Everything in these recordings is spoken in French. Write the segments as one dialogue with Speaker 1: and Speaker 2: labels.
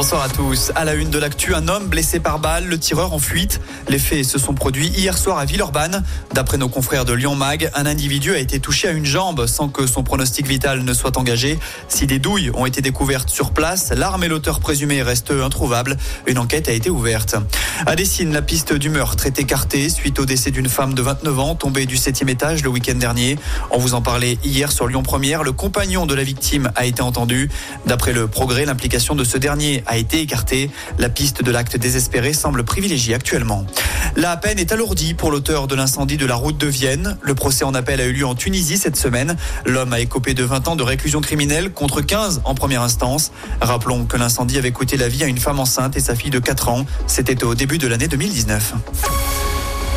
Speaker 1: Bonsoir à tous. À la une de l'actu, un homme blessé par balle, le tireur en fuite. Les faits se sont produits hier soir à Villeurbanne. D'après nos confrères de Lyon Mag, un individu a été touché à une jambe sans que son pronostic vital ne soit engagé. Si des douilles ont été découvertes sur place, l'arme et l'auteur présumé restent introuvables. Une enquête a été ouverte. À Dessine, la piste du meurtre est écartée suite au décès d'une femme de 29 ans tombée du 7 étage le week-end dernier. On vous en parlait hier sur Lyon Première. Le compagnon de la victime a été entendu. D'après le progrès, l'implication de ce dernier a été écartée. La piste de l'acte désespéré semble privilégiée actuellement. La peine est alourdie pour l'auteur de l'incendie de la route de Vienne. Le procès en appel a eu lieu en Tunisie cette semaine. L'homme a écopé de 20 ans de réclusion criminelle contre 15 en première instance. Rappelons que l'incendie avait coûté la vie à une femme enceinte et sa fille de 4 ans. C'était au début de l'année 2019.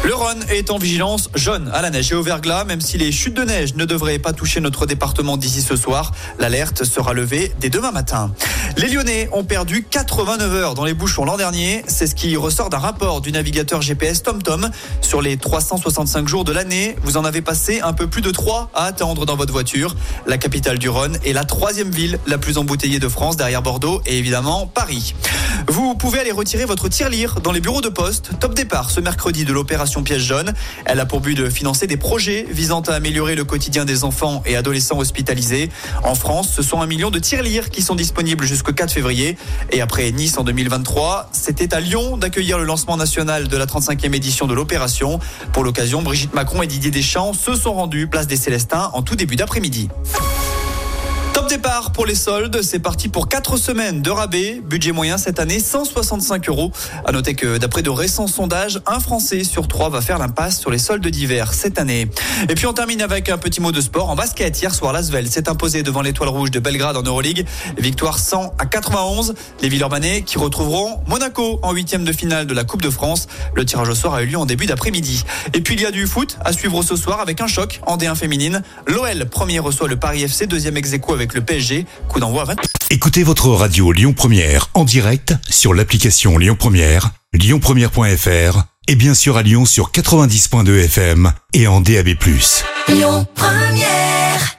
Speaker 1: Le Rhône est en vigilance jaune à la neige et au verglas, même si les chutes de neige ne devraient pas toucher notre département d'ici ce soir. L'alerte sera levée dès demain matin. Les Lyonnais ont perdu 89 heures dans les bouchons l'an dernier. C'est ce qui ressort d'un rapport du navigateur GPS TomTom. Sur les 365 jours de l'année, vous en avez passé un peu plus de 3 à attendre dans votre voiture. La capitale du Rhône est la troisième ville la plus embouteillée de France derrière Bordeaux et évidemment Paris. Vous pouvez aller retirer votre tirelire dans les bureaux de poste. Top départ ce mercredi de l'opération Piège jaune. Elle a pour but de financer des projets visant à améliorer le quotidien des enfants et adolescents hospitalisés. En France, ce sont un million de tirelires qui sont disponibles jusqu'au 4 février. Et après Nice en 2023, c'était à Lyon d'accueillir le lancement national de la 35e édition de l'opération. Pour l'occasion, Brigitte Macron et Didier Deschamps se sont rendus place des Célestins en tout début d'après-midi. Top départ pour les soldes, c'est parti pour 4 semaines de rabais. Budget moyen cette année 165 euros. À noter que d'après de récents sondages, un Français sur trois va faire l'impasse sur les soldes d'hiver cette année. Et puis on termine avec un petit mot de sport. En basket, hier soir, l'Asvel s'est imposé devant l'étoile rouge de Belgrade en Euroleague. Victoire 100 à 91. Les Villeurbanais qui retrouveront Monaco en huitième de finale de la Coupe de France. Le tirage au sort a eu lieu en début d'après-midi. Et puis il y a du foot à suivre ce soir avec un choc en D1 féminine. L'OL premier reçoit le Paris FC, deuxième ex avec le PSG. Coup d'envoi 20.
Speaker 2: Écoutez votre radio Lyon Première en direct sur l'application Lyon Première, lyonpremière.fr et bien sûr à Lyon sur 90.2 FM et en DAB+.
Speaker 3: Lyon Première